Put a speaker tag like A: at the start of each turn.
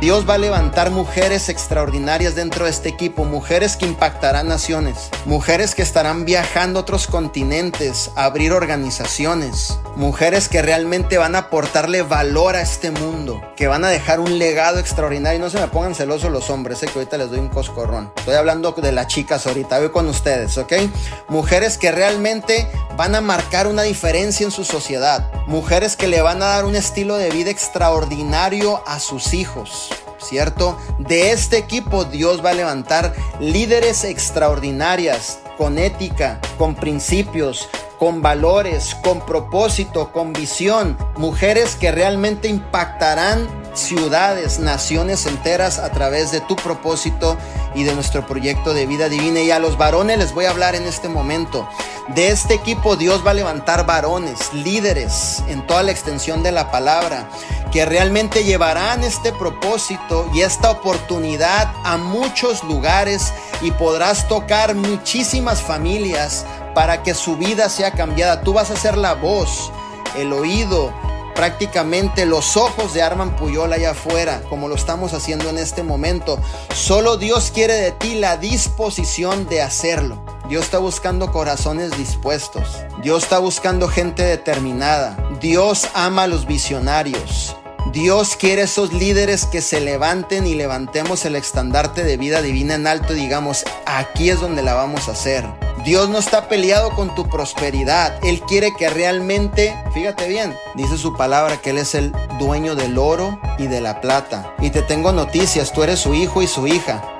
A: Dios va a levantar mujeres extraordinarias dentro de este equipo, mujeres que impactarán naciones, mujeres que estarán viajando a otros continentes, a abrir organizaciones, mujeres que realmente van a aportarle valor a este mundo, que van a dejar un legado extraordinario. No se me pongan celosos los hombres, sé que ahorita les doy un coscorrón. Estoy hablando de las chicas ahorita, voy con ustedes, ¿ok? Mujeres que realmente van a marcar una diferencia en su sociedad, mujeres que le van a dar un estilo de vida extraordinario a sus hijos ¿cierto? De este equipo Dios va a levantar líderes extraordinarias, con ética, con principios, con valores, con propósito, con visión, mujeres que realmente impactarán ciudades, naciones enteras a través de tu propósito y de nuestro proyecto de vida divina. Y a los varones les voy a hablar en este momento. De este equipo Dios va a levantar varones, líderes en toda la extensión de la palabra, que realmente llevarán este propósito y esta oportunidad a muchos lugares y podrás tocar muchísimas familias para que su vida sea cambiada. Tú vas a ser la voz, el oído, prácticamente los ojos de Arman Puyol allá afuera, como lo estamos haciendo en este momento. Solo Dios quiere de ti la disposición de hacerlo. Dios está buscando corazones dispuestos. Dios está buscando gente determinada. Dios ama a los visionarios. Dios quiere esos líderes que se levanten y levantemos el estandarte de vida divina en alto digamos, aquí es donde la vamos a hacer. Dios no está peleado con tu prosperidad. Él quiere que realmente, fíjate bien, dice su palabra que Él es el dueño del oro y de la plata. Y te tengo noticias, tú eres su hijo y su hija.